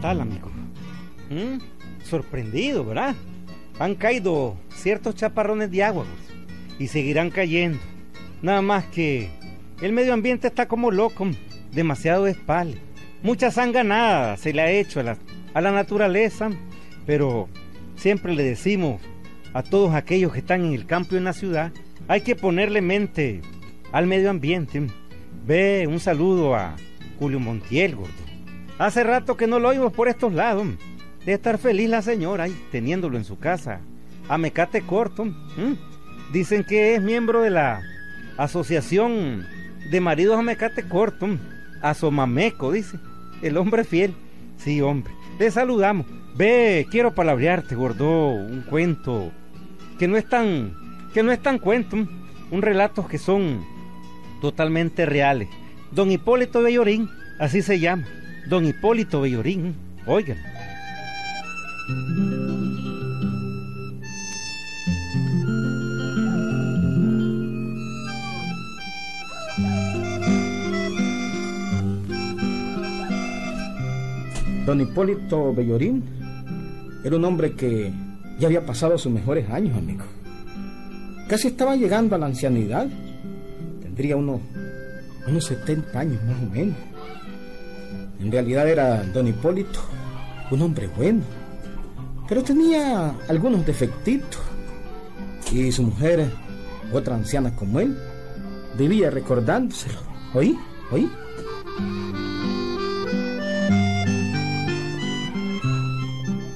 ¿Qué tal, amigo? ¿Mm? Sorprendido, ¿verdad? Han caído ciertos chaparrones de agua pues, y seguirán cayendo. Nada más que el medio ambiente está como loco, demasiado espalda. Mucha sanganada se le ha hecho a la, a la naturaleza, pero siempre le decimos a todos aquellos que están en el campo y en la ciudad, hay que ponerle mente al medio ambiente. Ve un saludo a Julio Montiel, gordo. Hace rato que no lo oigo por estos lados. Debe estar feliz la señora teniéndolo en su casa. A Mecate Corto. Dicen que es miembro de la Asociación de Maridos a Mecate Corto. Asomameco, dice. El hombre fiel. Sí, hombre. Le saludamos. Ve, quiero palabrearte, gordo, un cuento que no es tan, que no es tan cuento, un relato que son totalmente reales. Don Hipólito Bellorín, así se llama. Don Hipólito Bellorín, oigan. Don Hipólito Bellorín era un hombre que ya había pasado sus mejores años, amigo. Casi estaba llegando a la ancianidad. Tendría unos, unos 70 años más o menos. En realidad era don Hipólito, un hombre bueno, pero tenía algunos defectitos. Y su mujer, otra anciana como él, vivía recordándoselo. ¿Oí? ¿Oí?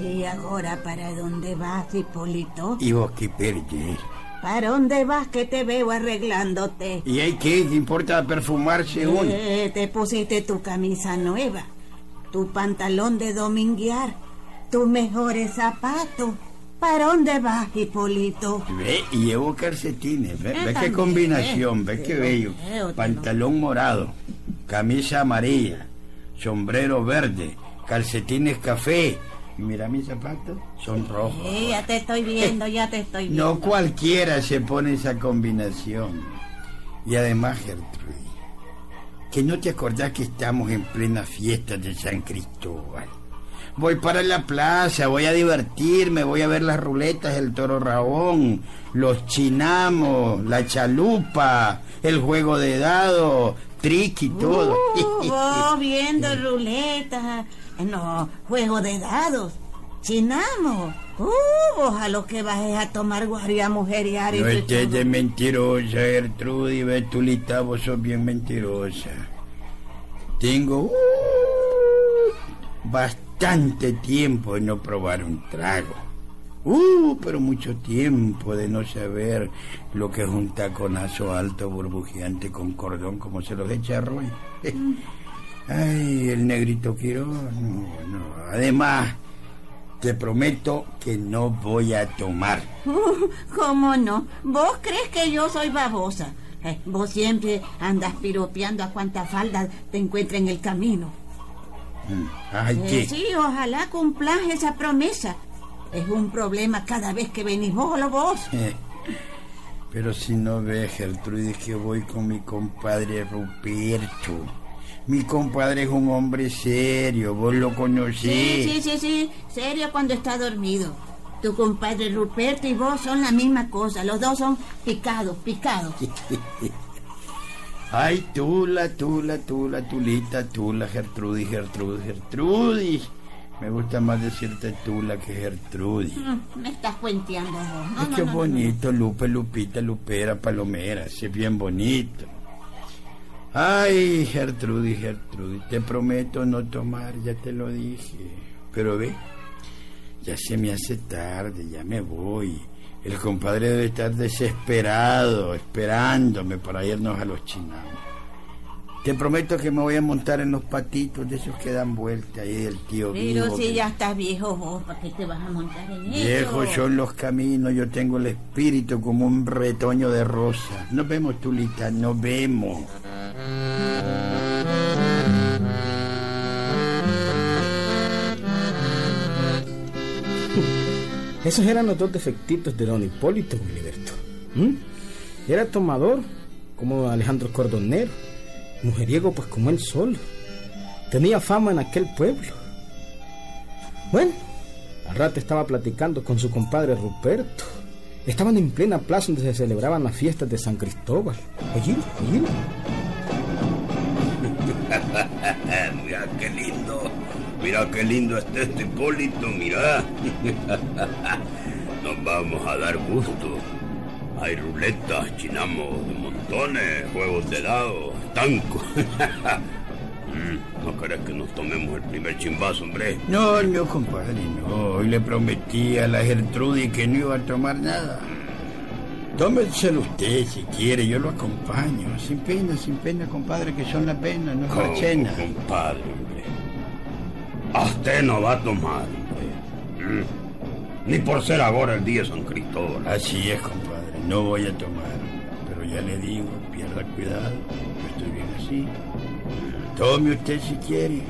¿Y ahora para dónde vas, Hipólito? ¿Y vos qué perdés? ¿Para dónde vas que te veo arreglándote? ¿Y hay qué? ¿Qué importa perfumarse hoy? Eh, te pusiste tu camisa nueva, tu pantalón de dominguear, tus mejores zapatos. ¿Para dónde vas, Hipólito? Ve, y llevo calcetines, ve, Eh, ve qué combinación, ve qué bello. eh, Pantalón morado, camisa amarilla, sombrero verde, calcetines café. Mira mis zapatos, son rojos. Ya te estoy viendo, ya te estoy viendo. No cualquiera se pone esa combinación. Y además, Gertrude, que no te acordás que estamos en plena fiesta de San Cristóbal. Voy para la plaza, voy a divertirme, voy a ver las ruletas, el toro rabón, los chinamos, la chalupa, el juego de dado, triqui, todo. Uh, vos viendo ruletas, no, juego de dados, chinamo. Uh, vos a lo que vas es a tomar guaria mujeriar y No estés de mentirosa, Gertrudis, Betulita, vos sos bien mentirosa. Tengo uh, bastante tiempo de no probar un trago. Uh, pero mucho tiempo de no saber lo que es un taconazo alto burbujeante con cordón como se los echa Roy. Ay, el negrito Quirón. No, no. Además, te prometo que no voy a tomar. Uh, ¿Cómo no? ¿Vos crees que yo soy babosa? Eh, vos siempre andas piropeando a cuanta falda te encuentra en el camino. Mm, Ay, Eh, ¿qué? sí, ojalá cumplas esa promesa. Es un problema cada vez que venís vos o vos. Eh, Pero si no ves, Gertrudis, que voy con mi compadre Ruperto. Mi compadre es un hombre serio, vos lo conocés. Sí, sí, sí, sí. Serio cuando está dormido. Tu compadre Ruperto y vos son la misma cosa. Los dos son picados, picados. Ay, tula, tula, tula, tulita, tula, Gertrudis, Gertrudis, Gertrudis. Me gusta más decirte tula que Gertrudis. Mm, Me estás cuenteando vos. No, es no, que no, bonito, Lupe, Lupita, Lupera, Palomera, es bien bonito. Ay, Gertrudis, Gertrudis, te prometo no tomar, ya te lo dije. Pero ve, ya se me hace tarde, ya me voy. El compadre debe estar desesperado, esperándome para irnos a los chinamos. Te prometo que me voy a montar en los patitos de esos que dan vuelta ahí del tío Pero Vivo, si que- ya estás viejo vos, ¿para qué te vas a montar en eso? Viejos son los caminos, yo tengo el espíritu como un retoño de rosa. Nos vemos, Tulita, nos vemos. Esos eran los dos defectitos de don Hipólito, Gilberto. Era tomador, como Alejandro Cordonero, mujeriego, pues como él solo. Tenía fama en aquel pueblo. Bueno, al rato estaba platicando con su compadre Ruperto. Estaban en plena plaza donde se celebraban las fiestas de San Cristóbal. Oye, oye. Mira qué lindo está este Hipólito, mira. Nos vamos a dar gusto. Hay ruletas, chinamos de montones, juegos de dados, tancos. Mm, ¿No querés que nos tomemos el primer chimbazo, hombre? No, no, compadre, no. Hoy le prometí a la Gertrudis que no iba a tomar nada. Tómeselo usted si quiere, yo lo acompaño. Sin pena, sin pena, compadre, que son las penas, no es la ¿Cómo, cena. compadre, hombre? A usted no va a tomar, hombre. Mm. Ni por ser ahora el día de San Cristóbal. Así es, compadre, no voy a tomar. Pero ya le digo, pierda cuidado, yo estoy bien así. Tome usted si quiere.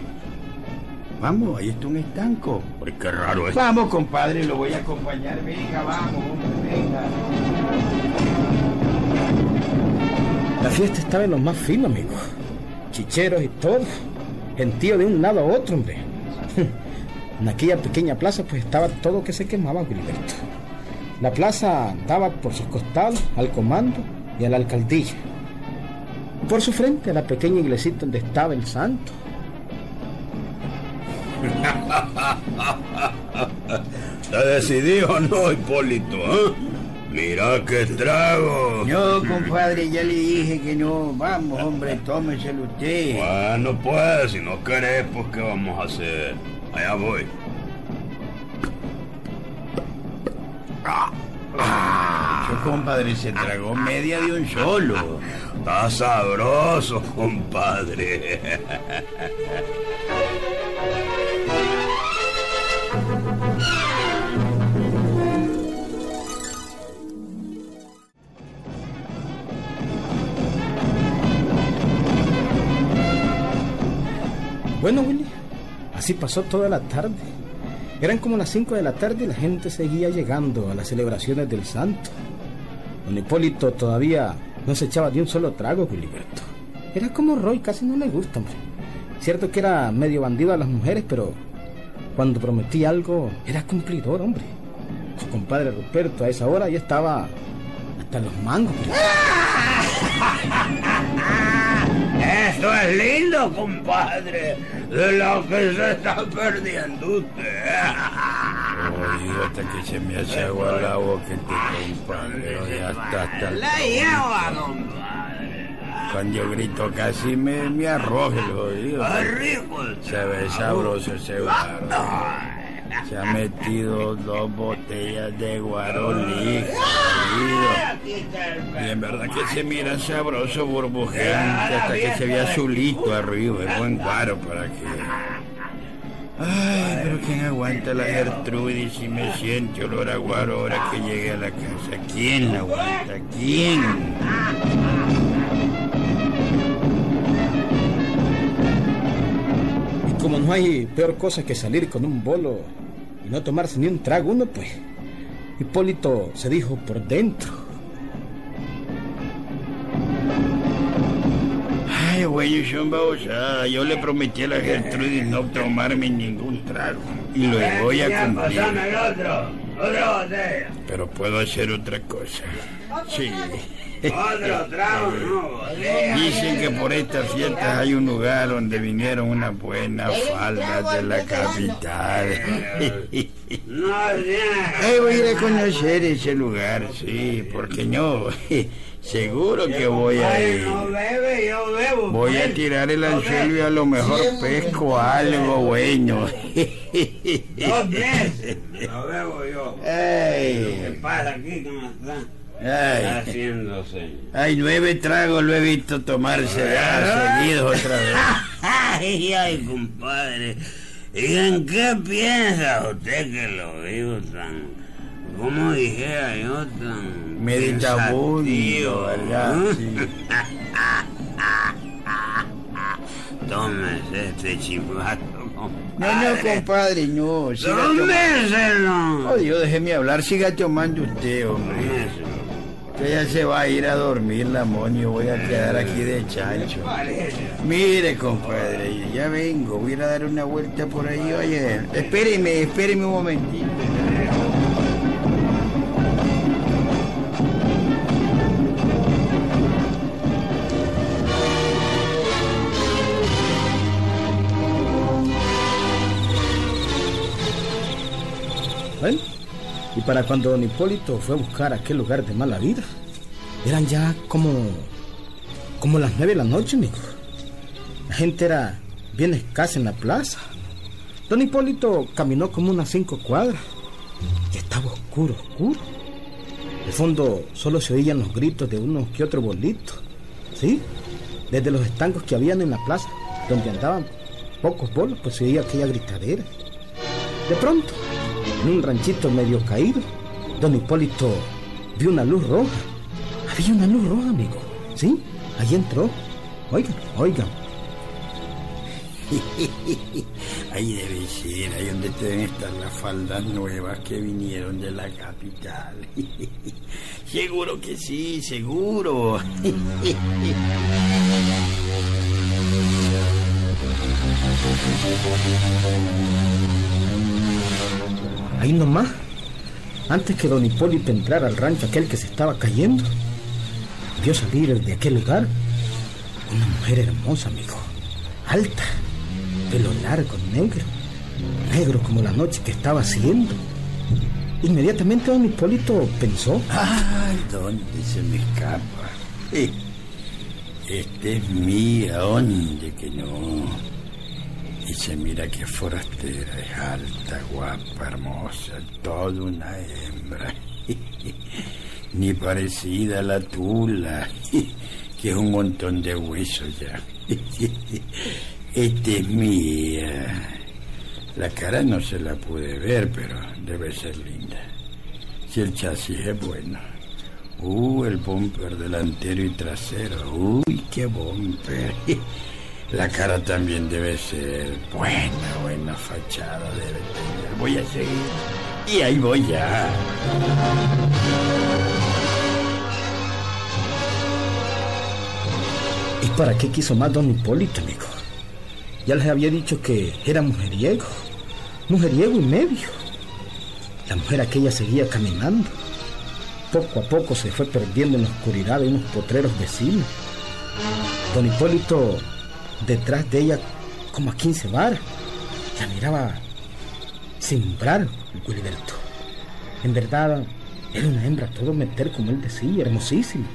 Vamos, ahí está un estanco. Ay, qué raro es. Vamos, compadre, lo voy a acompañar. Venga, vamos, hombre, venga. La fiesta estaba en lo más fino, amigo. Chicheros y todo. Gentío de un lado a otro, hombre. En aquella pequeña plaza, pues estaba todo que se quemaba, Gilberto. La plaza daba por sus costados al comando y a la alcaldía. Por su frente a la pequeña iglesita donde estaba el santo. ¿Se decidió o no, Hipólito? eh? Mira qué trago. No, compadre, ya le dije que no. Vamos, hombre, tómeselo usted. Bueno, pues, si no querés, pues, ¿qué vamos a hacer? Allá voy. Yo, compadre, se tragó media de un solo. Está sabroso, compadre. Bueno, Willy, así pasó toda la tarde. Eran como las 5 de la tarde y la gente seguía llegando a las celebraciones del santo. Don Hipólito todavía no se echaba de un solo trago, Gilberto. Era como Roy, casi no le gusta, hombre. Cierto que era medio bandido a las mujeres, pero cuando prometía algo, era cumplidor, hombre. Su compadre Ruperto a esa hora ya estaba hasta los mangos. Eso es lindo, compadre. De lo que se está perdiendo usted. Oye, hasta que se me hace agua la boca este compadre. Oye, hasta, La lleva, compadre. Cuando yo grito casi me, me arrojo el jodido. Es rico el Se ve sabroso ese guaro. Se ha metido dos botellas de guarolí. Y en verdad que se mira sabroso, burbujeante, hasta que se ve azulito arriba. Es buen guaro para que... Ay, pero ¿quién aguanta la Gertrudis si me siente olor a guaro ahora que llegue a la casa? ¿Quién la aguanta? ¿Quién? Como no hay peor cosa que salir con un bolo no tomarse ni un trago uno, pues Hipólito se dijo por dentro. Ay, güey, babosadas. Yo le prometí a la Gertrudis no tomarme ningún trago. Y lo voy a cumplir. Pero puedo hacer otra cosa. Sí. Otro trago, no. Dicen que por estas fiestas hay un lugar donde vinieron unas buenas faldas de la capital. Ay, voy a ir a conocer ese lugar, sí, porque no. Seguro que voy a ir. no bebe, yo bebo. Voy a tirar el anzuelo y a lo mejor pesco algo bueno. Dos. Lo bebo yo. ¿Qué Ay, pasa aquí? ¿Cómo está? ay. Haciéndose. Ay, nueve tragos lo he visto tomarse ya seguidos otra vez. Ay, ay, compadre. ¿Y en qué piensa usted que lo digo tan... ¿Cómo dijera yo tan... Meditabundo, ¿verdad? ¿no? Sí. Tómese este chivato, No, no, compadre, no. ¡Tómeselo! Oh, Dios, déjeme hablar, siga tomando usted, hombre. Usted ya se va a ir a dormir, la Yo voy a quedar aquí de chancho. Mire, compadre, ya vengo. Voy a ir a dar una vuelta por ahí. Oye, espéreme, espéreme un momentito. Y para cuando don Hipólito fue a buscar aquel lugar de mala vida, eran ya como, como las nueve de la noche, amigo. La gente era bien escasa en la plaza. Don Hipólito caminó como unas cinco cuadras y estaba oscuro, oscuro. De fondo solo se oían los gritos de unos que otro bolito, ¿sí? Desde los estancos que habían en la plaza, donde andaban pocos bolos, pues se oía aquella gritadera. De pronto, en un ranchito medio caído, don Hipólito vio una luz roja. Había una luz roja, amigo. ¿Sí? Ahí entró. Oigan, oigan. Ahí debe ser, ahí donde deben estar las faldas nuevas que vinieron de la capital. seguro que sí, seguro. Ahí nomás, antes que don Hipólito entrara al rancho aquel que se estaba cayendo, vio salir de aquel lugar una mujer hermosa, amigo. Alta, pelo largo, negro, negro como la noche que estaba haciendo. Inmediatamente don Hipólito pensó... ¡Ay, dónde se me escapa! Eh, este es mía, ¿dónde que no? Y se mira que forastera, es alta, guapa, hermosa, toda una hembra. Ni parecida a la tula, que es un montón de huesos ya. Esta es mía. La cara no se la pude ver, pero debe ser linda. Si el chasis es bueno. Uh, el bumper delantero y trasero. Uy, qué bumper. La cara también debe ser buena, buena fachada debe tener. Voy a seguir. Y ahí voy ya. ¿Y para qué quiso más don Hipólito, amigo? Ya les había dicho que era mujeriego. Mujeriego y medio. La mujer aquella seguía caminando. Poco a poco se fue perdiendo en la oscuridad de unos potreros vecinos. Don Hipólito detrás de ella como a 15 bar. La miraba sin brar, Gilberto. En verdad, era una hembra todo meter como él decía, hermosísima.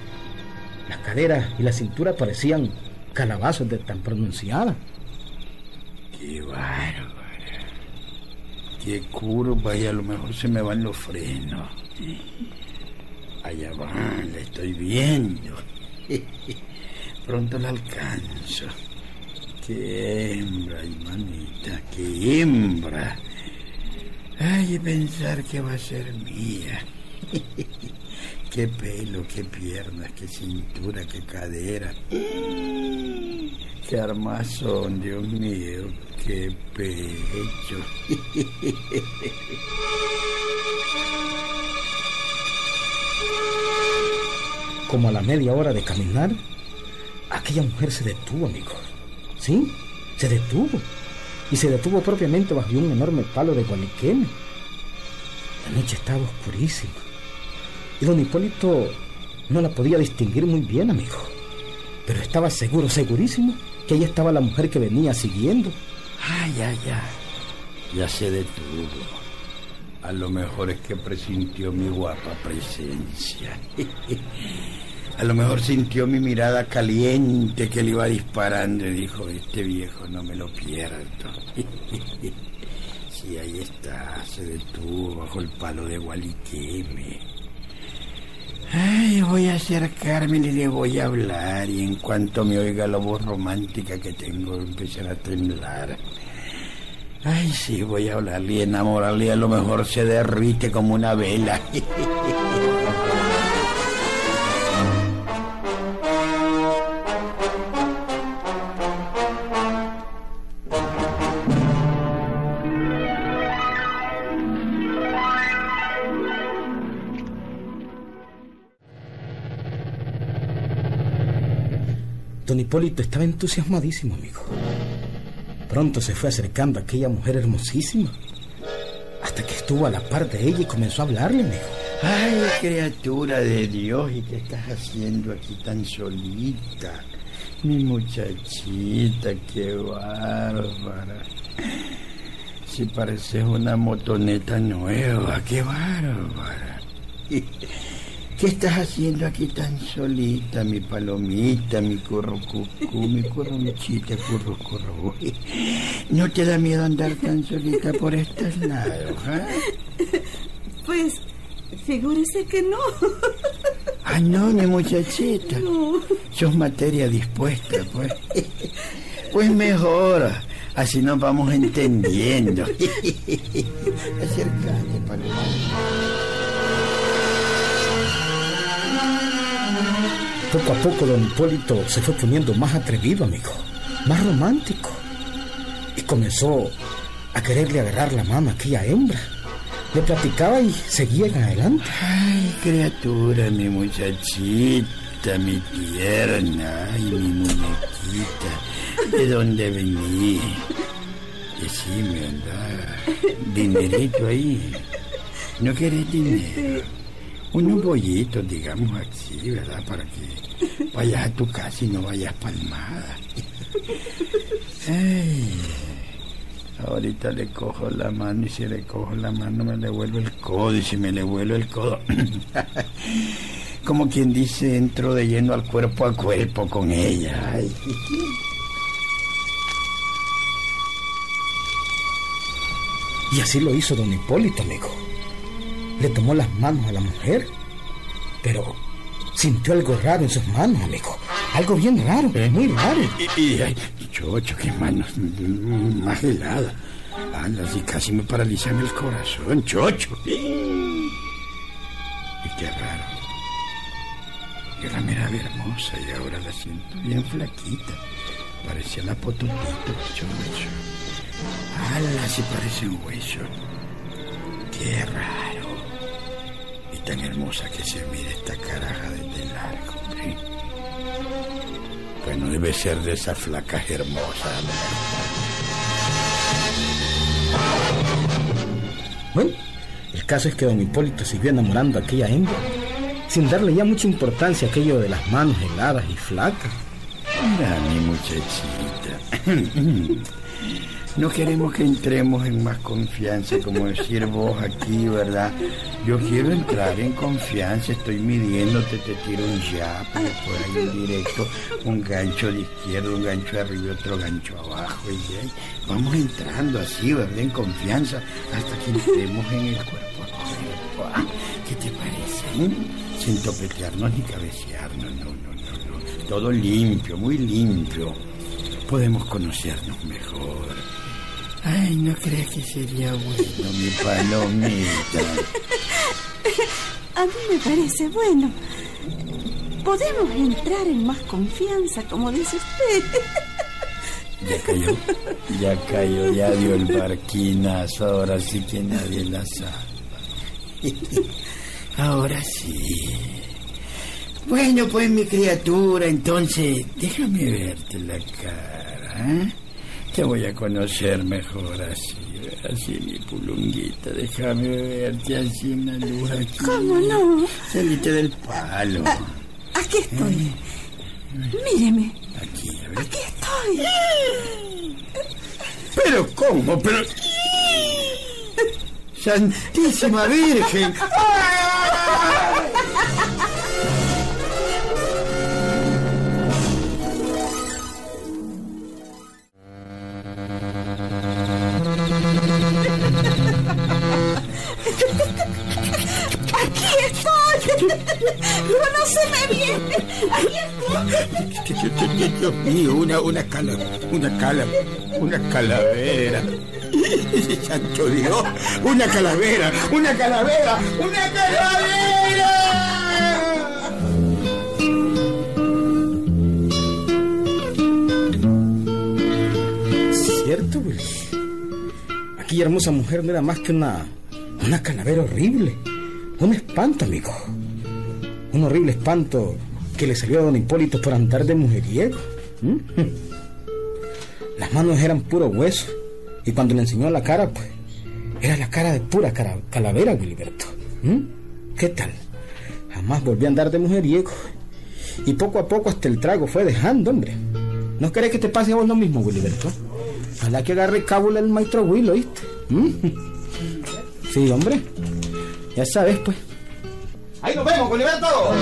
Las caderas y la cintura parecían calabazos de tan pronunciada. Qué bárbaro. Qué curva y a lo mejor se me van los frenos. Allá van, la estoy viendo. Pronto la alcanzo. Qué hembra, manita, qué hembra. Ay, pensar que va a ser mía. qué pelo, qué piernas, qué cintura, qué cadera. Qué armazón, Dios mío, qué pecho. Como a la media hora de caminar, aquella mujer se detuvo, amigo. Sí, se detuvo. Y se detuvo propiamente bajo un enorme palo de gualiquene. La noche estaba oscurísima. Y don Hipólito no la podía distinguir muy bien, amigo. Pero estaba seguro, segurísimo, que ahí estaba la mujer que venía siguiendo. Ay, ay, ay. Ya se detuvo. A lo mejor es que presintió mi guapa presencia. A lo mejor sintió mi mirada caliente que le iba disparando y dijo, este viejo no me lo pierdo. sí, ahí está, se detuvo bajo el palo de Gualiqueme. Ay, voy a acercarme y le voy a hablar y en cuanto me oiga la voz romántica que tengo empezar a temblar. Ay, sí, voy a hablarle y enamorarle a lo mejor se derrite como una vela. Hipólito estaba entusiasmadísimo, amigo. Pronto se fue acercando a aquella mujer hermosísima. Hasta que estuvo a la par de ella y comenzó a hablarle, amigo. Ay, criatura de Dios, ¿y qué estás haciendo aquí tan solita? Mi muchachita, qué bárbara. Si pareces una motoneta nueva, qué bárbara. ¿Qué estás haciendo aquí tan solita, mi palomita, mi currucucú, mi currunchita, currucurru? ¿No te da miedo andar tan solita por estos lados, ah? Pues, figúrese que no. Ay, no, mi muchachita. No. Sos materia dispuesta, pues. Pues mejor, así nos vamos entendiendo. Acércate, palomita. Poco a poco don Hipólito se fue poniendo más atrevido, amigo, más romántico. Y comenzó a quererle agarrar la mano a aquella hembra. Le platicaba y seguía en adelante. Ay, criatura, mi muchachita, mi tierna, ay, mi muñequita. ¿De dónde vení? Decime, anda. Dinerito ahí. ¿No querés dinero? Unos bollitos, digamos así, ¿verdad? Para que vayas a tu casa y no vayas palmada. Ahorita le cojo la mano y si le cojo la mano me le vuelvo el codo y si me le vuelvo el codo... Como quien dice, entro de lleno al cuerpo a cuerpo con ella. Y así lo hizo don Hipólito, amigo. Le tomó las manos a la mujer, pero sintió algo raro en sus manos, amigo. Algo bien raro, muy raro. Y, y, ay, chocho, qué manos mm, más heladas. Anda, así casi me paralizan el corazón, chocho. Y qué raro. Yo la miraba hermosa y ahora la siento bien flaquita. Parecía la pototito, chocho. Ala, sí parece un hueso. Qué raro. Tan hermosa que se mira esta caraja desde largo, hombre. Bueno, debe ser de esas flacas hermosas. Bueno, el caso es que don Hipólito siguió enamorando a aquella hembra, sin darle ya mucha importancia a aquello de las manos heladas y flacas. Mira, mi muchachita. No queremos que entremos en más confianza, como decir vos aquí, ¿verdad? Yo quiero entrar en confianza, estoy midiéndote, te tiro un jab, después hay un directo, un gancho de izquierda, un gancho arriba, otro gancho abajo, y ahí vamos entrando así, ¿verdad? En confianza, hasta que entremos en el cuerpo. Ah, ¿Qué te parece? eh? Sin topetearnos ni cabecearnos, no, no, no, no. Todo limpio, muy limpio. Podemos conocernos mejor. Ay, ¿no crees que sería bueno, mi palomita? A mí me parece bueno. Podemos entrar en más confianza, como dice usted. Ya cayó, ya cayó, ya dio el barquinazo, ahora sí que nadie la sabe. Ahora sí. Bueno, pues mi criatura, entonces, déjame verte la cara, ¿eh? Te voy a conocer mejor así, así mi pulunguita, déjame verte así en la luz aquí. ¿Cómo no? Salite del palo. Aquí estoy. Míreme. Aquí, a ver. Aquí estoy. Pero ¿cómo? Pero... Santísima Virgen. Conóceme bien. Aquí estoy. Dios mío, una, una cala, una cala, una calavera. Santo Dios, una calavera, una calavera, una calavera. ¿Cierto, güey? Aquella hermosa mujer no era más que una, una calavera horrible. Un espanto, amigo. Un horrible espanto que le salió a don Hipólito por andar de mujeriego. Las manos eran puro hueso. Y cuando le enseñó la cara, pues, era la cara de pura cara- calavera, Wiliberto. ¿Mm? ¿Qué tal? Jamás volví a andar de mujeriego. Y poco a poco hasta el trago fue dejando, hombre. ¿No querés que te pase a vos lo mismo, Wiliberto? Ojalá que agarre cábula el maestro Will, ¿oíste? ¿Mm? Sí, hombre. Ya sabes, pues. Ahí nos vemos, Wiliberto.